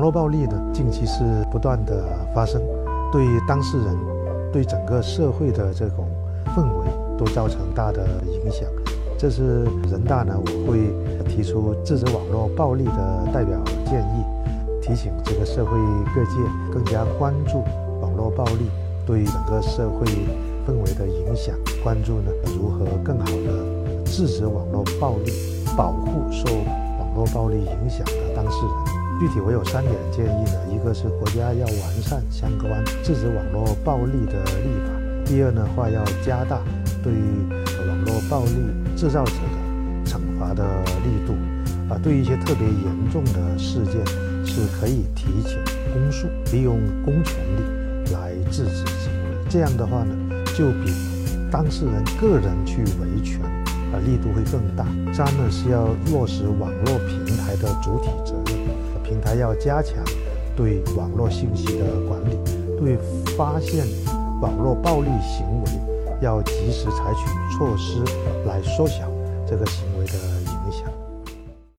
网络暴力呢，近期是不断的发生，对当事人、对整个社会的这种氛围都造成大的影响。这是人大呢，我会提出制止网络暴力的代表建议，提醒这个社会各界更加关注网络暴力对整个社会氛围的影响，关注呢如何更好的制止网络暴力，保护受网络暴力影响的当事人。具体我有三点建议呢，一个是国家要完善相关制止网络暴力的立法；第二呢话要加大对网络暴力制造者的惩罚的力度，啊，对一些特别严重的事件是可以提起公诉，利用公权力来制止行为。这样的话呢，就比当事人个人去维权啊力度会更大。三呢是要落实网络平台的主体责任。还要加强对网络信息的管理，对发现网络暴力行为要及时采取措施来缩小这个行为的影响。